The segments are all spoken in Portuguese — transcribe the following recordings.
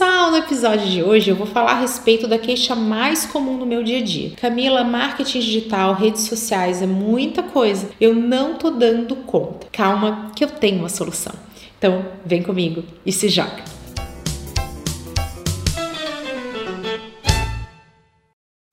Pessoal, no episódio de hoje eu vou falar a respeito da queixa mais comum no meu dia a dia. Camila, marketing digital, redes sociais é muita coisa. Eu não tô dando conta. Calma, que eu tenho uma solução. Então, vem comigo e se joga.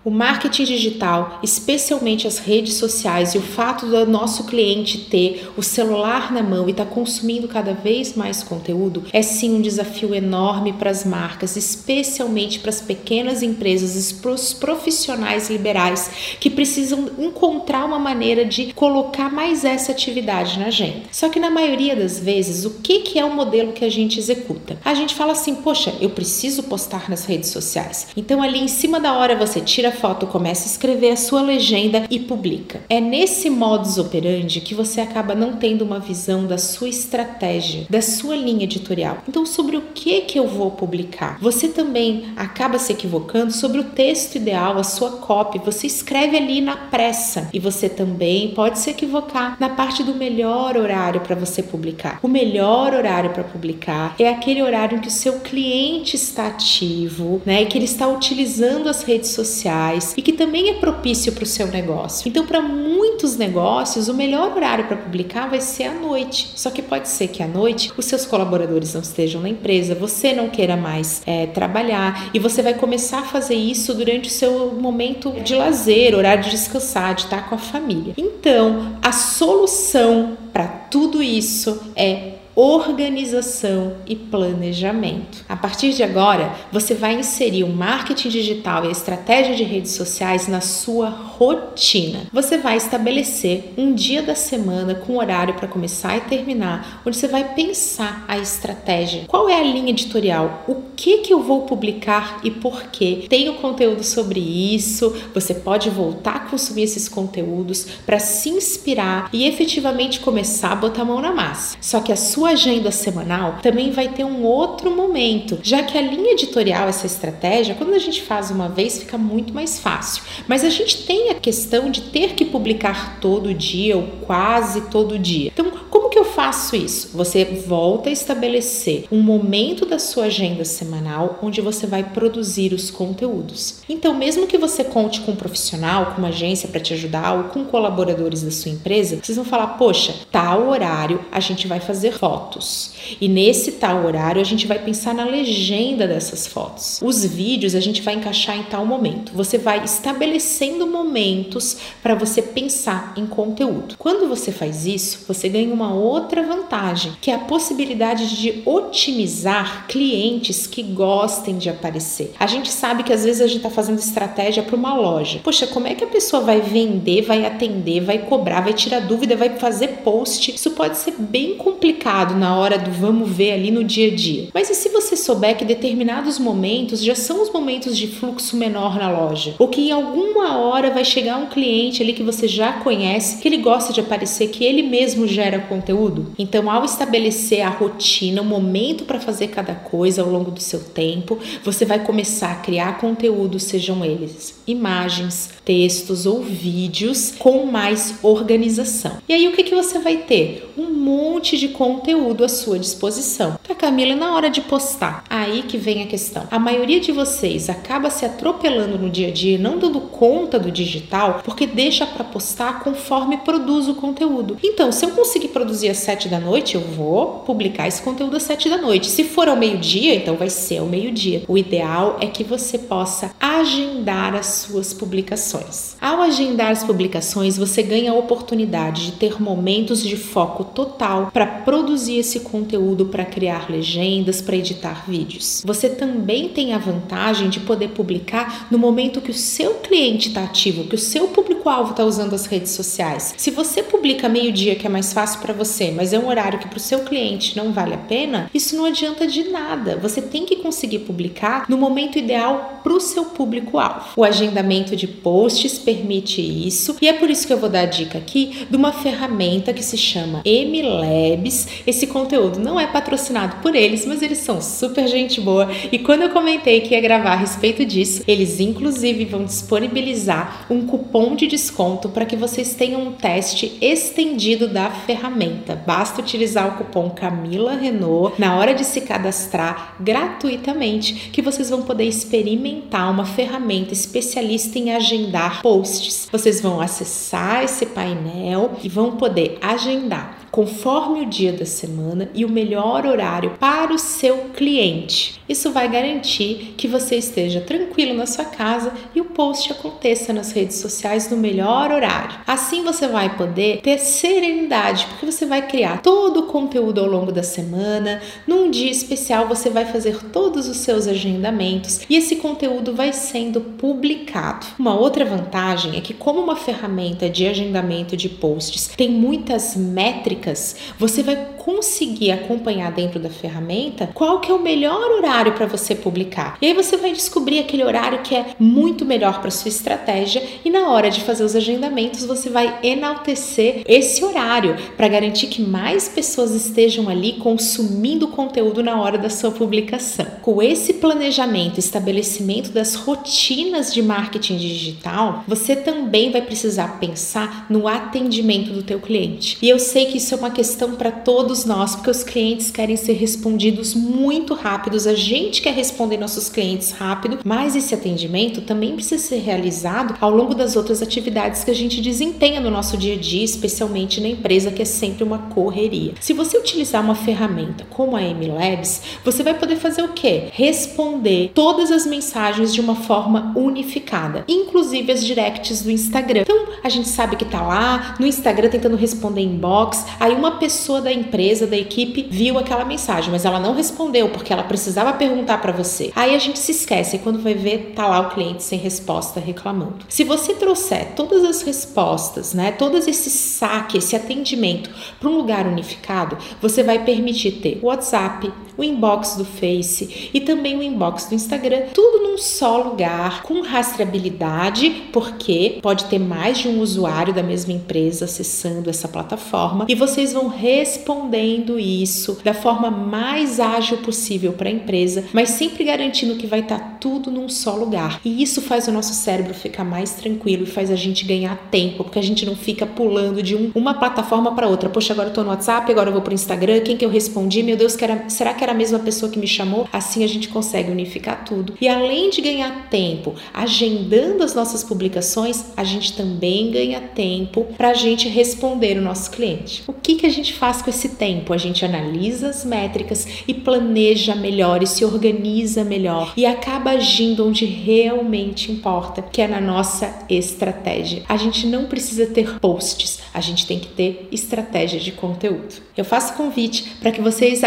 O marketing digital, especialmente as redes sociais e o fato do nosso cliente ter o celular na mão e estar tá consumindo cada vez mais conteúdo, é sim um desafio enorme para as marcas, especialmente para as pequenas empresas e para os profissionais liberais que precisam encontrar uma maneira de colocar mais essa atividade na agenda. Só que na maioria das vezes, o que, que é o modelo que a gente executa? A gente fala assim, poxa, eu preciso postar nas redes sociais. Então ali em cima da hora você tira foto, começa a escrever a sua legenda e publica. É nesse modus operandi que você acaba não tendo uma visão da sua estratégia, da sua linha editorial. Então, sobre o que que eu vou publicar? Você também acaba se equivocando sobre o texto ideal, a sua copy. Você escreve ali na pressa e você também pode se equivocar na parte do melhor horário para você publicar. O melhor horário para publicar é aquele horário em que o seu cliente está ativo, né, que ele está utilizando as redes sociais e que também é propício para o seu negócio. Então, para muitos negócios, o melhor horário para publicar vai ser à noite. Só que pode ser que à noite os seus colaboradores não estejam na empresa, você não queira mais é, trabalhar e você vai começar a fazer isso durante o seu momento de lazer, horário de descansar, de estar com a família. Então, a solução para tudo isso é organização e planejamento. A partir de agora, você vai inserir o marketing digital e a estratégia de redes sociais na sua rotina. Você vai estabelecer um dia da semana com horário para começar e terminar, onde você vai pensar a estratégia. Qual é a linha editorial? O que que eu vou publicar e por quê? Tenho conteúdo sobre isso. Você pode voltar a consumir esses conteúdos para se inspirar e efetivamente começar a botar a mão na massa. Só que a sua sua agenda semanal também vai ter um outro momento, já que a linha editorial, essa estratégia, quando a gente faz uma vez, fica muito mais fácil. Mas a gente tem a questão de ter que publicar todo dia ou quase todo dia. Então, faço isso? Você volta a estabelecer um momento da sua agenda semanal onde você vai produzir os conteúdos. Então, mesmo que você conte com um profissional, com uma agência para te ajudar ou com colaboradores da sua empresa, vocês vão falar: "Poxa, tal horário a gente vai fazer fotos. E nesse tal horário a gente vai pensar na legenda dessas fotos. Os vídeos a gente vai encaixar em tal momento. Você vai estabelecendo momentos para você pensar em conteúdo. Quando você faz isso, você ganha uma outra vantagem, que é a possibilidade de otimizar clientes que gostem de aparecer. A gente sabe que às vezes a gente está fazendo estratégia para uma loja. Poxa, como é que a pessoa vai vender, vai atender, vai cobrar, vai tirar dúvida, vai fazer post? Isso pode ser bem complicado na hora do vamos ver ali no dia a dia. Mas e se você souber que determinados momentos já são os momentos de fluxo menor na loja? Ou que em alguma hora vai chegar um cliente ali que você já conhece, que ele gosta de aparecer, que ele mesmo gera conteúdo? Conteúdo. Então, ao estabelecer a rotina, o momento para fazer cada coisa ao longo do seu tempo, você vai começar a criar conteúdos, sejam eles imagens, textos ou vídeos, com mais organização. E aí, o que, que você vai ter? Um monte de conteúdo à sua disposição. Tá, Camila, na hora de postar, aí que vem a questão. A maioria de vocês acaba se atropelando no dia a dia, não dando conta do digital, porque deixa para postar conforme produz o conteúdo. Então, se eu conseguir produzir às sete da noite, eu vou publicar esse conteúdo às sete da noite. Se for ao meio-dia, então vai ser ao meio-dia. O ideal é que você possa agendar as suas publicações. Ao agendar as publicações, você ganha a oportunidade de ter momentos de foco total para produzir esse conteúdo, para criar legendas, para editar vídeos. Você também tem a vantagem de poder publicar no momento que o seu cliente está ativo, que o seu público-alvo está usando as redes sociais. Se você publica meio-dia, que é mais fácil para você, mas é um horário que para o seu cliente não vale a pena, isso não adianta de nada. Você tem que conseguir publicar no momento ideal para o seu público-alvo. O agendamento de posts permite isso, e é por isso que eu vou dar a dica aqui de uma ferramenta que se chama M MLabs. Esse conteúdo não é patrocinado por eles, mas eles são super gente boa. E quando eu comentei que ia gravar a respeito disso, eles inclusive vão disponibilizar um cupom de desconto para que vocês tenham um teste estendido da ferramenta. Basta utilizar o cupom Camila Renault na hora de se cadastrar gratuitamente, que vocês vão poder experimentar uma ferramenta especialista em agendar posts. Vocês vão acessar esse painel e vão poder agendar conforme o dia da semana e o melhor horário para o seu cliente. Isso vai garantir que você esteja tranquilo na sua casa e o post aconteça nas redes sociais no melhor horário. Assim você vai poder ter serenidade, porque você vai criar todo o conteúdo ao longo da semana. Num dia especial você vai fazer todos os seus agendamentos e esse conteúdo vai sendo publicado. Uma outra vantagem é que como uma ferramenta de agendamento de posts tem muitas métricas você vai conseguir acompanhar dentro da ferramenta qual que é o melhor horário para você publicar. E aí você vai descobrir aquele horário que é muito melhor para sua estratégia e na hora de fazer os agendamentos você vai enaltecer esse horário para garantir que mais pessoas estejam ali consumindo conteúdo na hora da sua publicação. Com esse planejamento, estabelecimento das rotinas de marketing digital, você também vai precisar pensar no atendimento do teu cliente. E eu sei que isso é uma questão para todos nós, porque os clientes querem ser respondidos muito rápidos, a gente quer responder nossos clientes rápido, mas esse atendimento também precisa ser realizado ao longo das outras atividades que a gente desempenha no nosso dia a dia, especialmente na empresa, que é sempre uma correria. Se você utilizar uma ferramenta como a MLabs, você vai poder fazer o quê? Responder todas as mensagens de uma forma unificada, inclusive as directs do Instagram. Então, a gente sabe que tá lá no Instagram tentando responder inbox, Aí uma pessoa da empresa, da equipe, viu aquela mensagem, mas ela não respondeu porque ela precisava perguntar para você. Aí a gente se esquece e quando vai ver, tá lá o cliente sem resposta reclamando. Se você trouxer todas as respostas, né, todos esse saque, esse atendimento para um lugar unificado, você vai permitir ter WhatsApp, o inbox do Face e também o inbox do Instagram, tudo num só lugar, com rastreabilidade, porque pode ter mais de um usuário da mesma empresa acessando essa plataforma e vocês vão respondendo isso da forma mais ágil possível para a empresa, mas sempre garantindo que vai estar tá tudo num só lugar. E isso faz o nosso cérebro ficar mais tranquilo e faz a gente ganhar tempo, porque a gente não fica pulando de um, uma plataforma para outra. Poxa, agora eu tô no WhatsApp, agora eu vou pro Instagram, quem que eu respondi? Meu Deus, que era, será que era a mesma pessoa que me chamou? Assim a gente consegue unificar tudo. E além de ganhar tempo agendando as nossas publicações, a gente também ganha tempo para a gente responder o nosso cliente. O que, que a gente faz com esse tempo? A gente analisa as métricas e planeja melhor e se organiza melhor e acaba agindo onde realmente importa, que é na nossa estratégia. A gente não precisa ter posts, a gente tem que ter estratégia de conteúdo. Eu faço convite para que vocês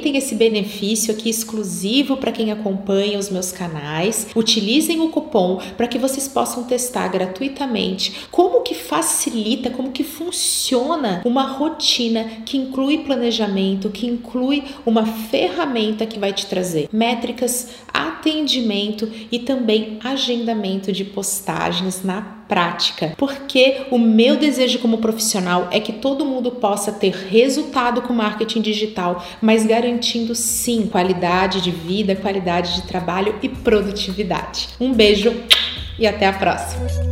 aproveitem esse benefício aqui exclusivo para quem acompanha os meus canais. Utilizem o cupom para que vocês possam testar gratuitamente como que facilita, como que funciona uma rotina que inclui planejamento, que inclui uma ferramenta que vai te trazer métricas, atendimento e também agendamento de postagens na prática. Porque o meu desejo como profissional é que todo mundo possa ter resultado com marketing digital, mas garantindo sim qualidade de vida, qualidade de trabalho e produtividade. Um beijo e até a próxima.